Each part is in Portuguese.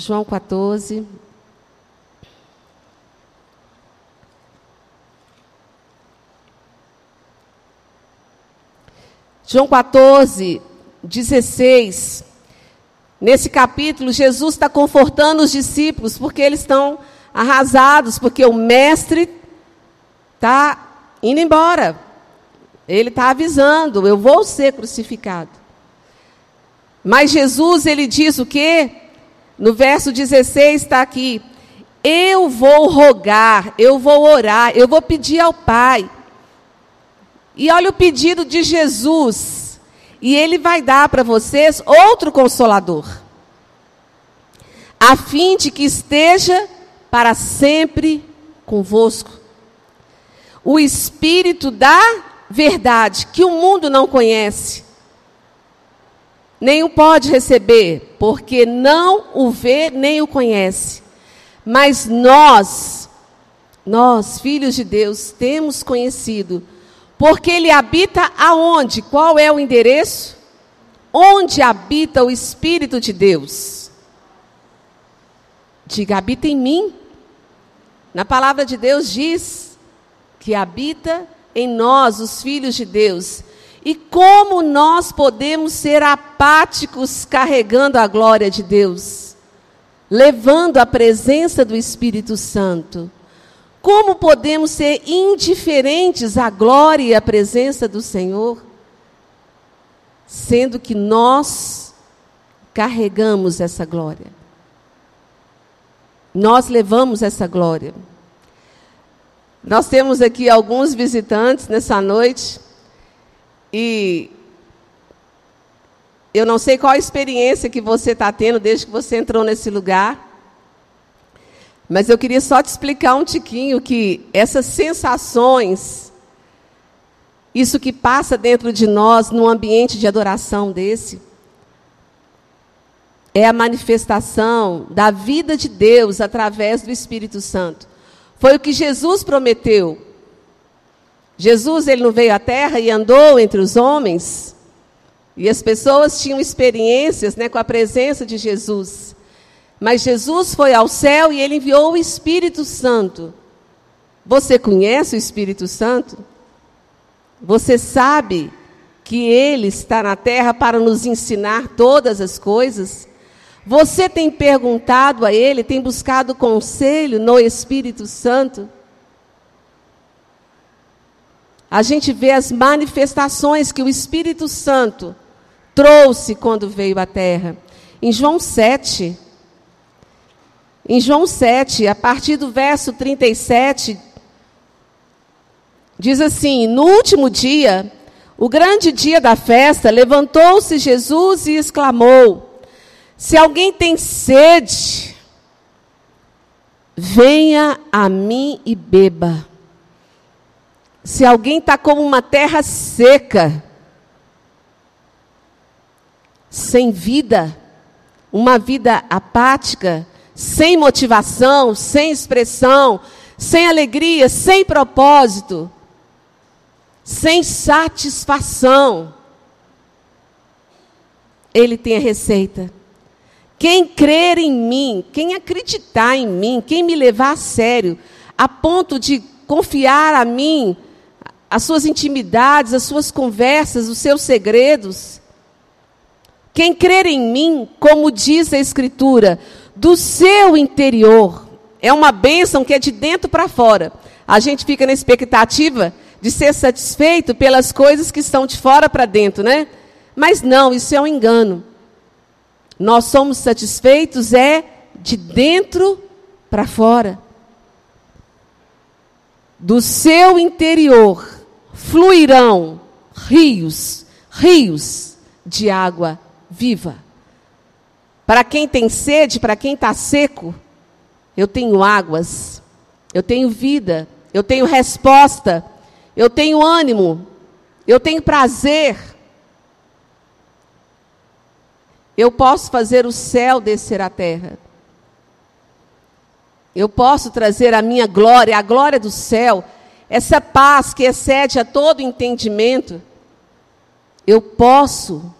João 14. João 14, 16. Nesse capítulo, Jesus está confortando os discípulos, porque eles estão arrasados, porque o mestre está indo embora. Ele está avisando: eu vou ser crucificado. Mas Jesus, ele diz o quê? No verso 16 está aqui: Eu vou rogar, eu vou orar, eu vou pedir ao Pai. E olha o pedido de Jesus. E ele vai dar para vocês outro consolador, a fim de que esteja para sempre convosco. O Espírito da verdade, que o mundo não conhece, nem o pode receber, porque não o vê nem o conhece. Mas nós, nós, filhos de Deus, temos conhecido, porque ele habita aonde? Qual é o endereço? Onde habita o Espírito de Deus? Diga, habita em mim. Na palavra de Deus diz que habita em nós, os filhos de Deus. E como nós podemos ser apáticos carregando a glória de Deus, levando a presença do Espírito Santo? Como podemos ser indiferentes à glória e à presença do Senhor, sendo que nós carregamos essa glória? Nós levamos essa glória. Nós temos aqui alguns visitantes nessa noite. E eu não sei qual a experiência que você está tendo desde que você entrou nesse lugar. Mas eu queria só te explicar um tiquinho que essas sensações, isso que passa dentro de nós num ambiente de adoração desse, é a manifestação da vida de Deus através do Espírito Santo. Foi o que Jesus prometeu Jesus ele não veio à terra e andou entre os homens. E as pessoas tinham experiências né, com a presença de Jesus. Mas Jesus foi ao céu e ele enviou o Espírito Santo. Você conhece o Espírito Santo? Você sabe que ele está na terra para nos ensinar todas as coisas? Você tem perguntado a ele, tem buscado conselho no Espírito Santo? A gente vê as manifestações que o Espírito Santo trouxe quando veio à Terra. Em João 7, em João 7, a partir do verso 37, diz assim: No último dia, o grande dia da festa, levantou-se Jesus e exclamou: Se alguém tem sede, venha a mim e beba. Se alguém está como uma terra seca, sem vida, uma vida apática, sem motivação, sem expressão, sem alegria, sem propósito, sem satisfação, ele tem a receita. Quem crer em mim, quem acreditar em mim, quem me levar a sério, a ponto de confiar a mim as suas intimidades, as suas conversas, os seus segredos. Quem crer em mim, como diz a Escritura, do seu interior, é uma bênção que é de dentro para fora. A gente fica na expectativa de ser satisfeito pelas coisas que estão de fora para dentro, né? Mas não, isso é um engano. Nós somos satisfeitos é de dentro para fora. Do seu interior fluirão rios, rios de água viva. Para quem tem sede, para quem está seco, eu tenho águas, eu tenho vida, eu tenho resposta, eu tenho ânimo, eu tenho prazer. Eu posso fazer o céu descer à terra. Eu posso trazer a minha glória, a glória do céu essa paz que excede a todo entendimento, eu posso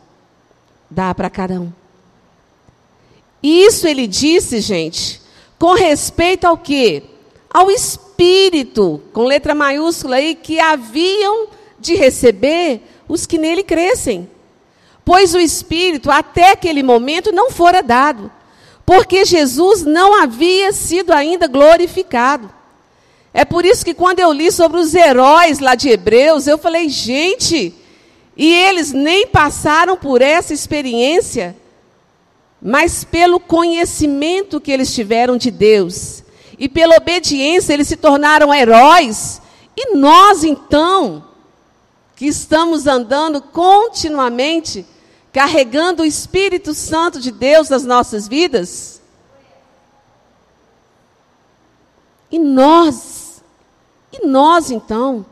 dar para cada um. E isso ele disse, gente, com respeito ao quê? Ao Espírito, com letra maiúscula aí, que haviam de receber os que nele crescem. Pois o Espírito, até aquele momento, não fora dado, porque Jesus não havia sido ainda glorificado. É por isso que quando eu li sobre os heróis lá de Hebreus, eu falei, gente, e eles nem passaram por essa experiência, mas pelo conhecimento que eles tiveram de Deus e pela obediência eles se tornaram heróis. E nós então, que estamos andando continuamente, carregando o Espírito Santo de Deus nas nossas vidas, e nós, e nós então,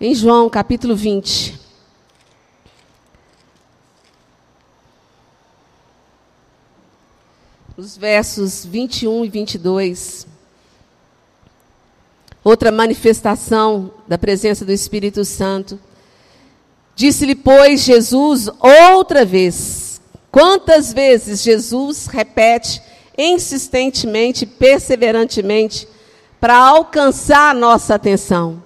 em João capítulo 20. Os versos 21 e 22. Outra manifestação da presença do Espírito Santo. Disse-lhe, pois, Jesus outra vez. Quantas vezes Jesus repete insistentemente, perseverantemente, para alcançar a nossa atenção?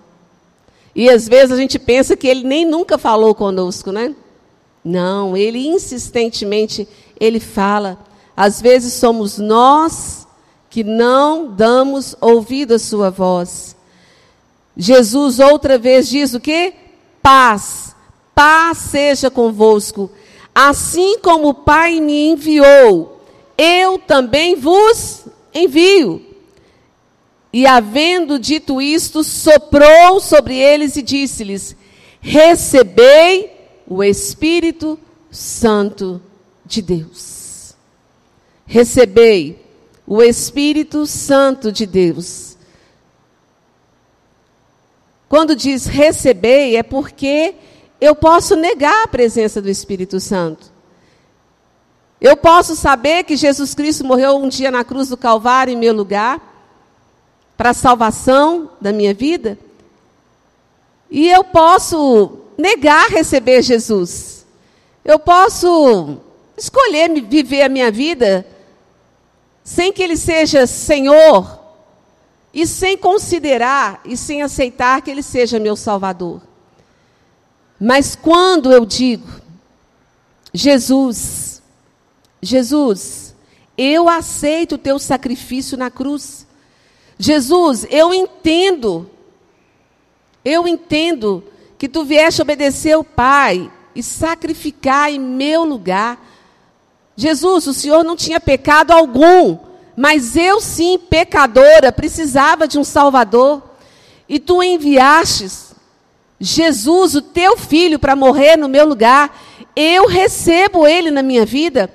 E às vezes a gente pensa que ele nem nunca falou conosco, né? Não, ele insistentemente ele fala. Às vezes somos nós que não damos ouvido à sua voz. Jesus outra vez diz o quê? Paz. Paz seja convosco. Assim como o Pai me enviou, eu também vos envio. E havendo dito isto, soprou sobre eles e disse-lhes: Recebei o Espírito Santo de Deus. Recebei o Espírito Santo de Deus. Quando diz recebei, é porque eu posso negar a presença do Espírito Santo. Eu posso saber que Jesus Cristo morreu um dia na cruz do Calvário em meu lugar para a salvação da minha vida. E eu posso negar receber Jesus. Eu posso escolher viver a minha vida sem que Ele seja Senhor e sem considerar e sem aceitar que Ele seja meu Salvador. Mas quando eu digo, Jesus, Jesus, eu aceito o teu sacrifício na cruz. Jesus, eu entendo, eu entendo que tu vieste obedecer ao Pai e sacrificar em meu lugar. Jesus, o Senhor não tinha pecado algum, mas eu sim, pecadora, precisava de um Salvador. E tu enviastes Jesus, o teu filho, para morrer no meu lugar. Eu recebo ele na minha vida.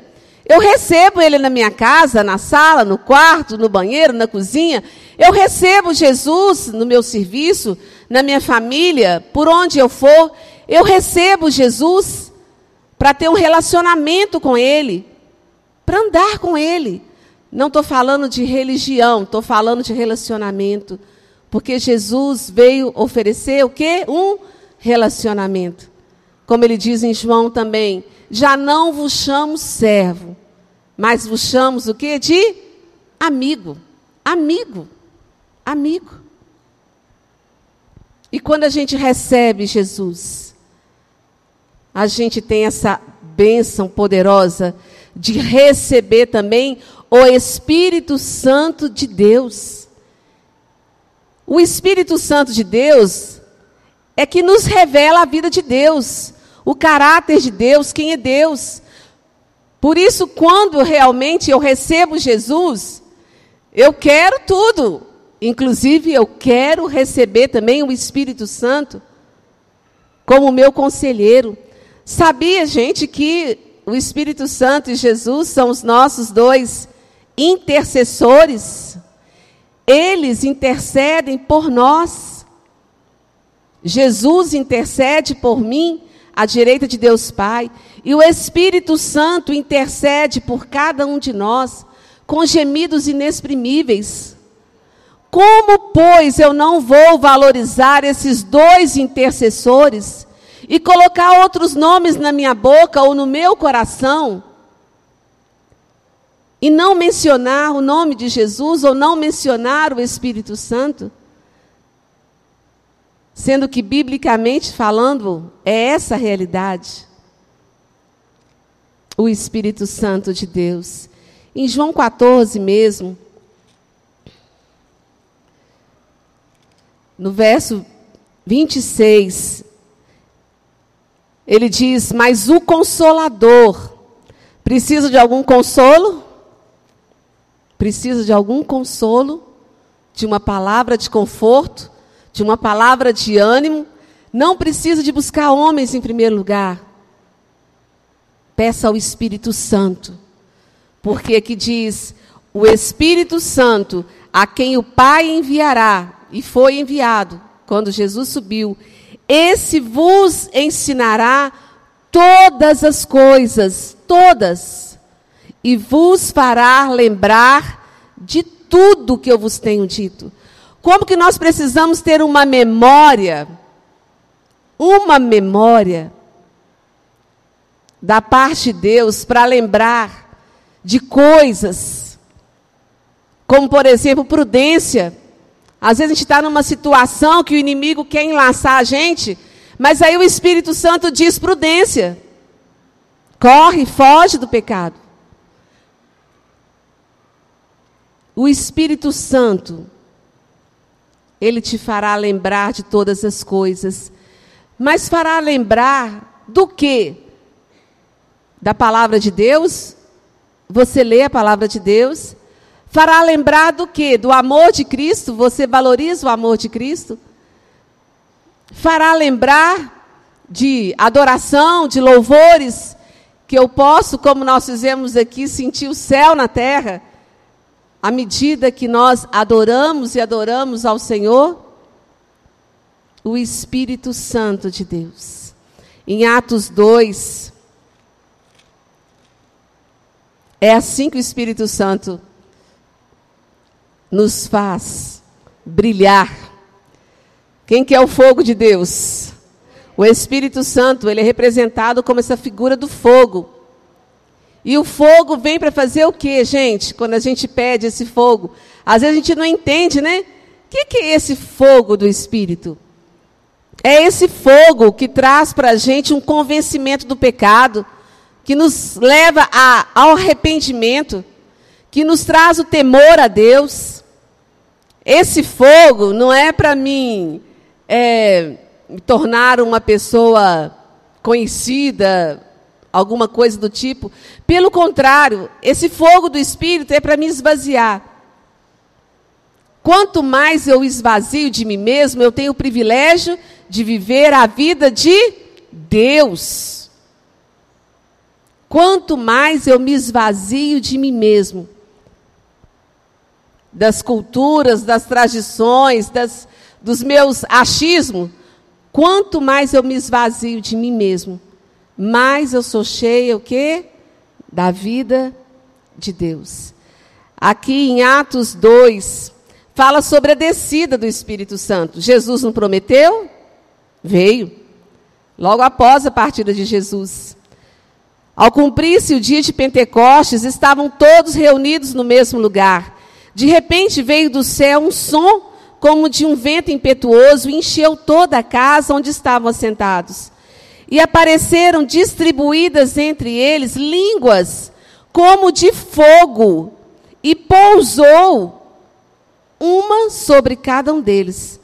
Eu recebo ele na minha casa, na sala, no quarto, no banheiro, na cozinha. Eu recebo Jesus no meu serviço, na minha família, por onde eu for. Eu recebo Jesus para ter um relacionamento com Ele, para andar com Ele. Não estou falando de religião, estou falando de relacionamento. Porque Jesus veio oferecer o quê? Um relacionamento. Como ele diz em João também, já não vos chamo servo, mas vos chamo o quê? De amigo. Amigo. Amigo. E quando a gente recebe Jesus, a gente tem essa bênção poderosa de receber também o Espírito Santo de Deus. O Espírito Santo de Deus é que nos revela a vida de Deus o caráter de Deus, quem é Deus. Por isso, quando realmente eu recebo Jesus, eu quero tudo. Inclusive, eu quero receber também o Espírito Santo como meu conselheiro. Sabia, gente, que o Espírito Santo e Jesus são os nossos dois intercessores? Eles intercedem por nós. Jesus intercede por mim à direita de Deus Pai, e o Espírito Santo intercede por cada um de nós com gemidos inexprimíveis. Como, pois, eu não vou valorizar esses dois intercessores e colocar outros nomes na minha boca ou no meu coração, e não mencionar o nome de Jesus ou não mencionar o Espírito Santo, sendo que, biblicamente falando, é essa a realidade. O Espírito Santo de Deus. Em João 14 mesmo, no verso 26, ele diz: Mas o Consolador precisa de algum consolo? Precisa de algum consolo? De uma palavra de conforto? De uma palavra de ânimo? Não precisa de buscar homens em primeiro lugar. Peça ao Espírito Santo. Porque aqui diz: O Espírito Santo, a quem o Pai enviará, e foi enviado quando Jesus subiu, esse vos ensinará todas as coisas, todas, e vos fará lembrar de tudo que eu vos tenho dito. Como que nós precisamos ter uma memória, uma memória da parte de Deus para lembrar de coisas, como por exemplo, prudência. Às vezes a gente está numa situação que o inimigo quer enlaçar a gente, mas aí o Espírito Santo diz prudência. Corre, foge do pecado. O Espírito Santo, ele te fará lembrar de todas as coisas, mas fará lembrar do que? Da palavra de Deus? Você lê a palavra de Deus? fará lembrar do que? Do amor de Cristo? Você valoriza o amor de Cristo? Fará lembrar de adoração, de louvores, que eu posso, como nós fizemos aqui, sentir o céu na terra, à medida que nós adoramos e adoramos ao Senhor? O Espírito Santo de Deus. Em Atos 2, é assim que o Espírito Santo nos faz brilhar. Quem que é o fogo de Deus? O Espírito Santo, ele é representado como essa figura do fogo. E o fogo vem para fazer o que, gente? Quando a gente pede esse fogo, às vezes a gente não entende, né? O que, que é esse fogo do Espírito? É esse fogo que traz para a gente um convencimento do pecado, que nos leva a, ao arrependimento, que nos traz o temor a Deus. Esse fogo não é para mim é, me tornar uma pessoa conhecida, alguma coisa do tipo. Pelo contrário, esse fogo do Espírito é para me esvaziar. Quanto mais eu esvazio de mim mesmo, eu tenho o privilégio de viver a vida de Deus. Quanto mais eu me esvazio de mim mesmo, das culturas, das tradições, das, dos meus achismos, quanto mais eu me esvazio de mim mesmo, mais eu sou cheia o quê? Da vida de Deus. Aqui em Atos 2, fala sobre a descida do Espírito Santo. Jesus não prometeu? Veio. Logo após a partida de Jesus. Ao cumprir-se o dia de Pentecostes, estavam todos reunidos no mesmo lugar. De repente veio do céu um som como de um vento impetuoso e encheu toda a casa onde estavam assentados. E apareceram distribuídas entre eles línguas como de fogo, e pousou uma sobre cada um deles.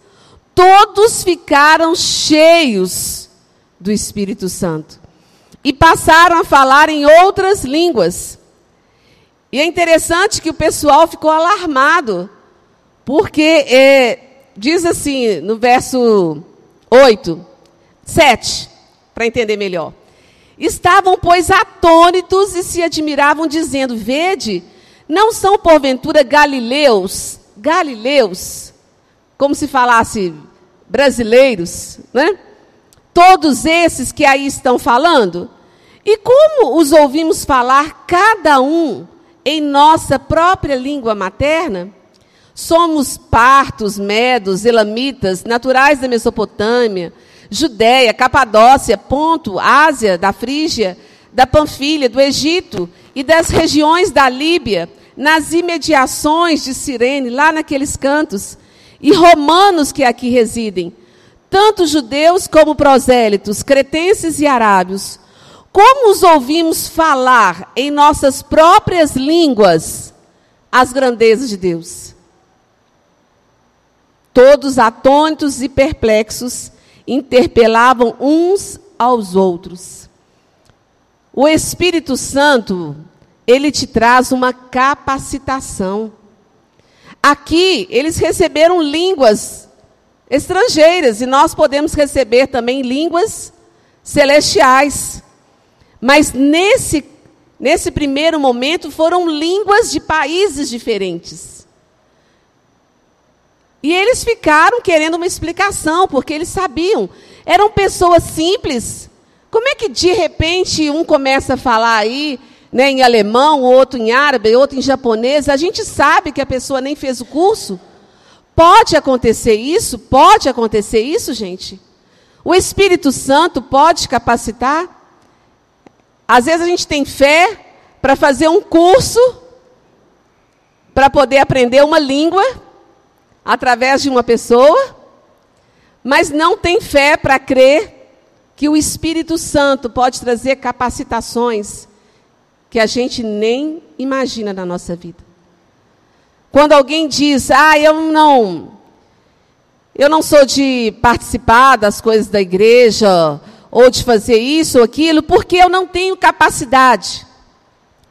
Todos ficaram cheios do Espírito Santo e passaram a falar em outras línguas e é interessante que o pessoal ficou alarmado, porque é, diz assim no verso 8, 7, para entender melhor. Estavam, pois, atônitos e se admiravam, dizendo: Vede, não são porventura galileus, galileus, como se falasse brasileiros, né? Todos esses que aí estão falando? E como os ouvimos falar, cada um em nossa própria língua materna, somos partos, medos, elamitas, naturais da Mesopotâmia, Judéia, Capadócia, Ponto, Ásia, da Frígia, da Panfilha, do Egito e das regiões da Líbia, nas imediações de Cirene, lá naqueles cantos, e romanos que aqui residem, tanto judeus como prosélitos, cretenses e arábios, como os ouvimos falar em nossas próprias línguas as grandezas de Deus. Todos atônitos e perplexos interpelavam uns aos outros. O Espírito Santo, ele te traz uma capacitação. Aqui, eles receberam línguas estrangeiras e nós podemos receber também línguas celestiais. Mas nesse, nesse primeiro momento foram línguas de países diferentes. E eles ficaram querendo uma explicação, porque eles sabiam. Eram pessoas simples. Como é que de repente um começa a falar aí, né, em alemão, outro em árabe, outro em japonês? A gente sabe que a pessoa nem fez o curso. Pode acontecer isso? Pode acontecer isso, gente? O Espírito Santo pode capacitar? Às vezes a gente tem fé para fazer um curso para poder aprender uma língua através de uma pessoa, mas não tem fé para crer que o Espírito Santo pode trazer capacitações que a gente nem imagina na nossa vida. Quando alguém diz: "Ah, eu não eu não sou de participar das coisas da igreja, ou de fazer isso ou aquilo, porque eu não tenho capacidade.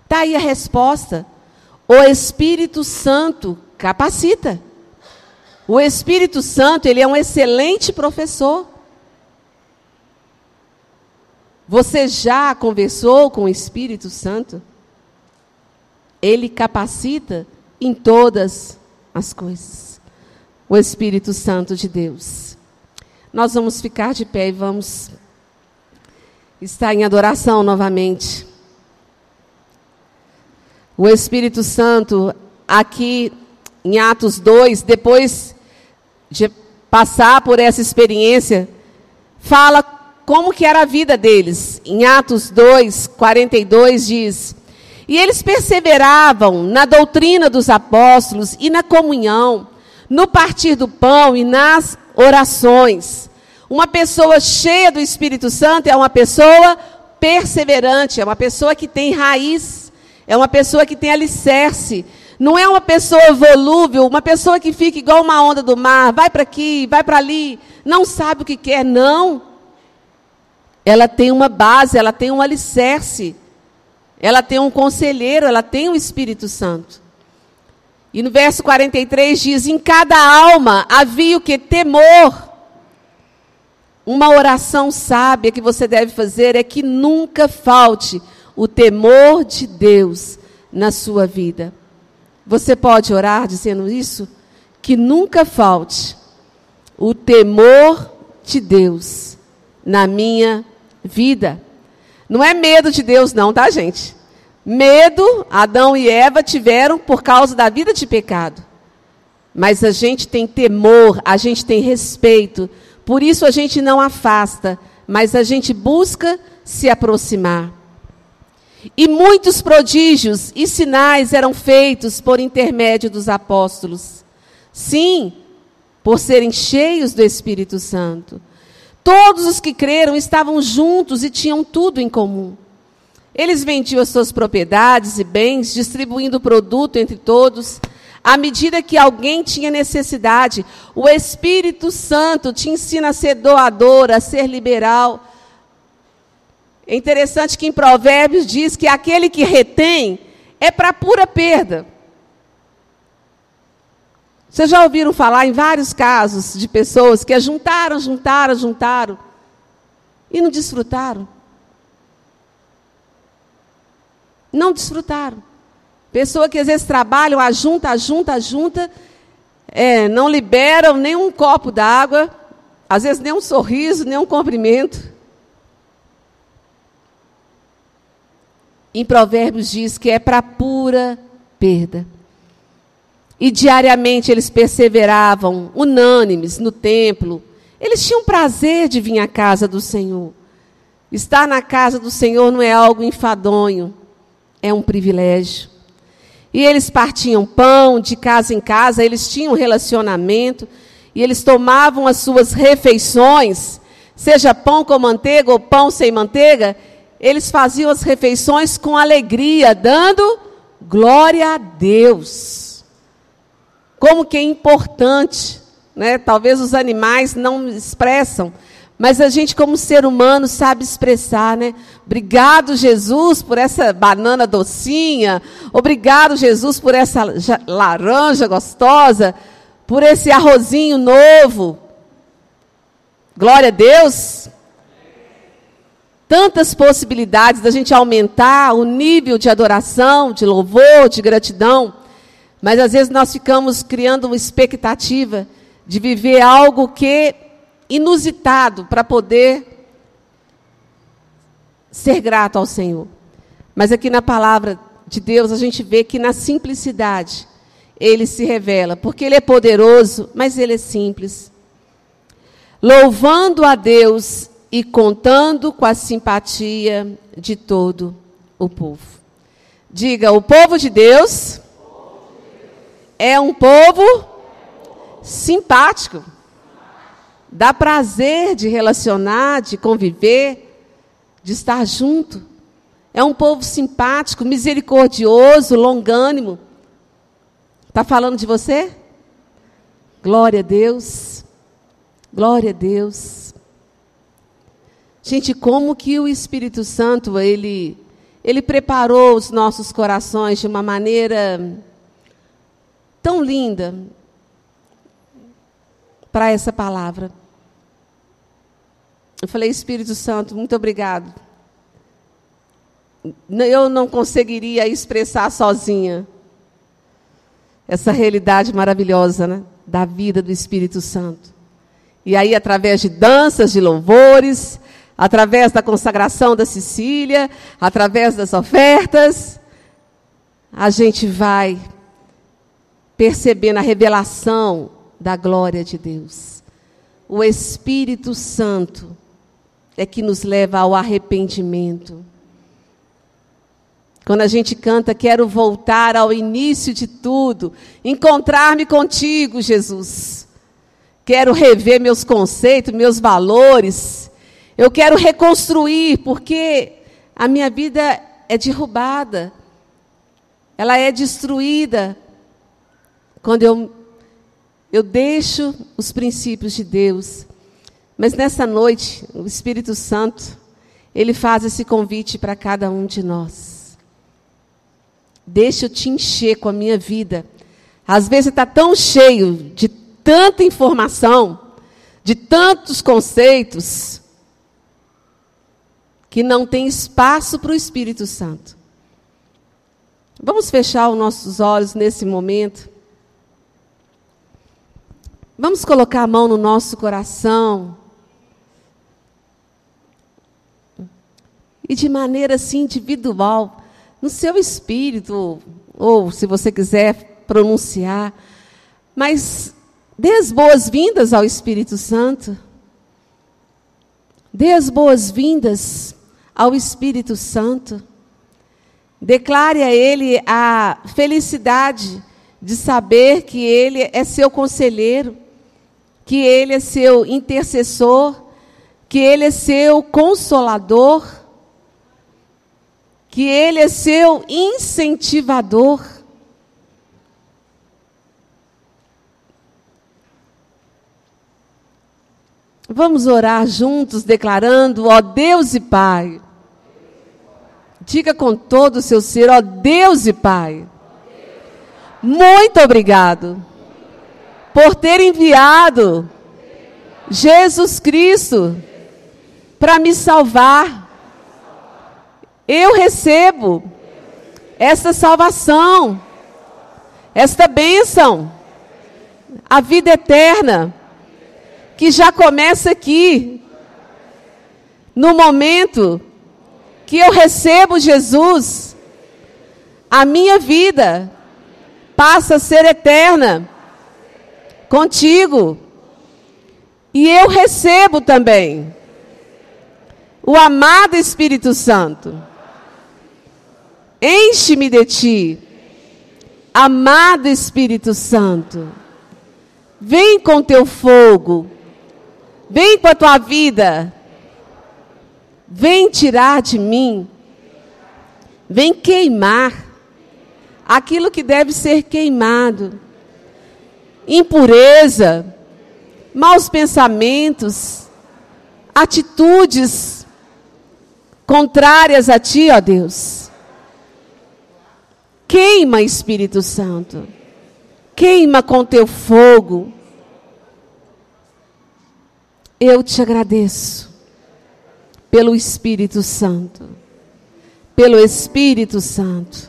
Está aí a resposta. O Espírito Santo capacita. O Espírito Santo, ele é um excelente professor. Você já conversou com o Espírito Santo? Ele capacita em todas as coisas. O Espírito Santo de Deus. Nós vamos ficar de pé e vamos está em adoração novamente. O Espírito Santo, aqui em Atos 2, depois de passar por essa experiência, fala como que era a vida deles. Em Atos 2, 42 diz: E eles perseveravam na doutrina dos apóstolos e na comunhão, no partir do pão e nas orações. Uma pessoa cheia do Espírito Santo é uma pessoa perseverante, é uma pessoa que tem raiz, é uma pessoa que tem alicerce. Não é uma pessoa volúvel, uma pessoa que fica igual uma onda do mar, vai para aqui, vai para ali, não sabe o que quer, não. Ela tem uma base, ela tem um alicerce, ela tem um conselheiro, ela tem o Espírito Santo. E no verso 43 diz: Em cada alma havia o que? Temor. Uma oração sábia que você deve fazer é que nunca falte o temor de Deus na sua vida. Você pode orar dizendo isso? Que nunca falte o temor de Deus na minha vida. Não é medo de Deus, não, tá, gente? Medo, Adão e Eva tiveram por causa da vida de pecado. Mas a gente tem temor, a gente tem respeito por isso a gente não afasta, mas a gente busca se aproximar. E muitos prodígios e sinais eram feitos por intermédio dos apóstolos. Sim, por serem cheios do Espírito Santo. Todos os que creram estavam juntos e tinham tudo em comum. Eles vendiam as suas propriedades e bens, distribuindo o produto entre todos à medida que alguém tinha necessidade. O Espírito Santo te ensina a ser doador, a ser liberal. É interessante que em Provérbios diz que aquele que retém é para pura perda. Vocês já ouviram falar em vários casos de pessoas que juntaram, juntaram, juntaram e não desfrutaram? Não desfrutaram. Pessoa que às vezes trabalham, ajunta, ajunta, ajunta, é, não liberam nem um copo d'água, às vezes nem um sorriso, nem um cumprimento. Em Provérbios diz que é para pura perda. E diariamente eles perseveravam, unânimes, no templo, Eles tinham prazer de vir à casa do Senhor. Estar na casa do Senhor não é algo enfadonho, é um privilégio. E eles partiam pão de casa em casa, eles tinham relacionamento, e eles tomavam as suas refeições, seja pão com manteiga ou pão sem manteiga, eles faziam as refeições com alegria, dando glória a Deus. Como que é importante, né? Talvez os animais não expressam, mas a gente, como ser humano, sabe expressar, né? Obrigado, Jesus, por essa banana docinha. Obrigado, Jesus, por essa laranja gostosa. Por esse arrozinho novo. Glória a Deus tantas possibilidades da gente aumentar o nível de adoração, de louvor, de gratidão, mas às vezes nós ficamos criando uma expectativa de viver algo que inusitado para poder ser grato ao Senhor. Mas aqui na palavra de Deus a gente vê que na simplicidade ele se revela, porque ele é poderoso, mas ele é simples. Louvando a Deus e contando com a simpatia de todo o povo. Diga, o povo de Deus é um povo simpático. Dá prazer de relacionar, de conviver, de estar junto. É um povo simpático, misericordioso, longânimo. Está falando de você? Glória a Deus. Glória a Deus. Gente, como que o Espírito Santo, ele, ele preparou os nossos corações de uma maneira tão linda para essa palavra. Eu falei, Espírito Santo, muito obrigado. Eu não conseguiria expressar sozinha essa realidade maravilhosa né, da vida do Espírito Santo. E aí, através de danças, de louvores, através da consagração da Sicília, através das ofertas, a gente vai percebendo a revelação da glória de Deus. O Espírito Santo é que nos leva ao arrependimento. Quando a gente canta, quero voltar ao início de tudo, encontrar-me contigo, Jesus. Quero rever meus conceitos, meus valores, eu quero reconstruir, porque a minha vida é derrubada. Ela é destruída quando eu, eu deixo os princípios de Deus. Mas nessa noite, o Espírito Santo, ele faz esse convite para cada um de nós. Deixa eu te encher com a minha vida. Às vezes está tão cheio de tanta informação, de tantos conceitos, que não tem espaço para o Espírito Santo. Vamos fechar os nossos olhos nesse momento. Vamos colocar a mão no nosso coração. E de maneira assim individual, no seu espírito, ou se você quiser pronunciar, mas dê as boas-vindas ao Espírito Santo. Dê as boas-vindas ao Espírito Santo. Declare a Ele a felicidade de saber que Ele é seu conselheiro, que Ele é seu intercessor, que Ele é seu consolador, que Ele é seu incentivador. Vamos orar juntos, declarando: ó Deus e Pai Diga com todo o seu ser, ó Deus e Pai. Muito obrigado por ter enviado Jesus Cristo para me salvar. Eu recebo esta salvação, esta bênção, a vida eterna, que já começa aqui, no momento que eu recebo Jesus, a minha vida passa a ser eterna contigo. E eu recebo também o amado Espírito Santo. Enche-me de ti, amado Espírito Santo. Vem com teu fogo, vem com a tua vida, vem tirar de mim, vem queimar aquilo que deve ser queimado impureza, maus pensamentos, atitudes contrárias a ti, ó Deus. Queima, Espírito Santo. Queima com teu fogo. Eu te agradeço pelo Espírito Santo. Pelo Espírito Santo.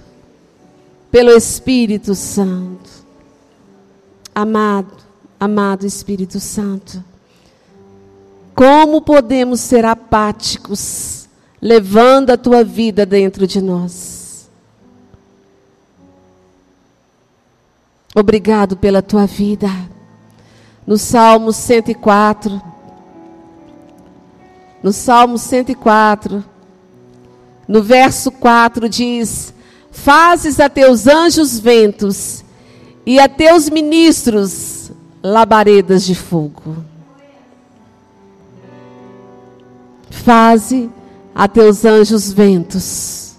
Pelo Espírito Santo. Amado, amado Espírito Santo, como podemos ser apáticos, levando a tua vida dentro de nós? Obrigado pela tua vida. No Salmo 104, no Salmo 104, no verso 4 diz: Fazes a teus anjos ventos e a teus ministros labaredas de fogo. Faze a teus anjos ventos.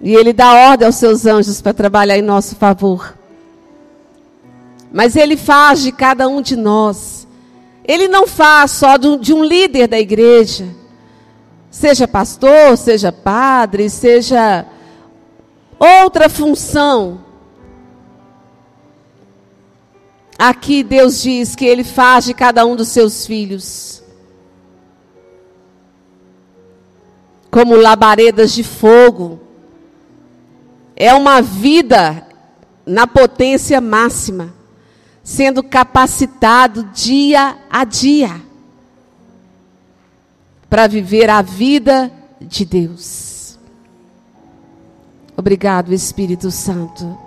E ele dá ordem aos seus anjos para trabalhar em nosso favor. Mas ele faz de cada um de nós. Ele não faz só de um líder da igreja. Seja pastor, seja padre, seja outra função. Aqui Deus diz que Ele faz de cada um dos seus filhos como labaredas de fogo. É uma vida na potência máxima, sendo capacitado dia a dia para viver a vida de Deus. Obrigado, Espírito Santo.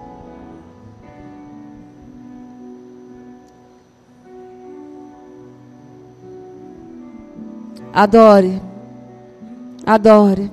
Adore. Adore.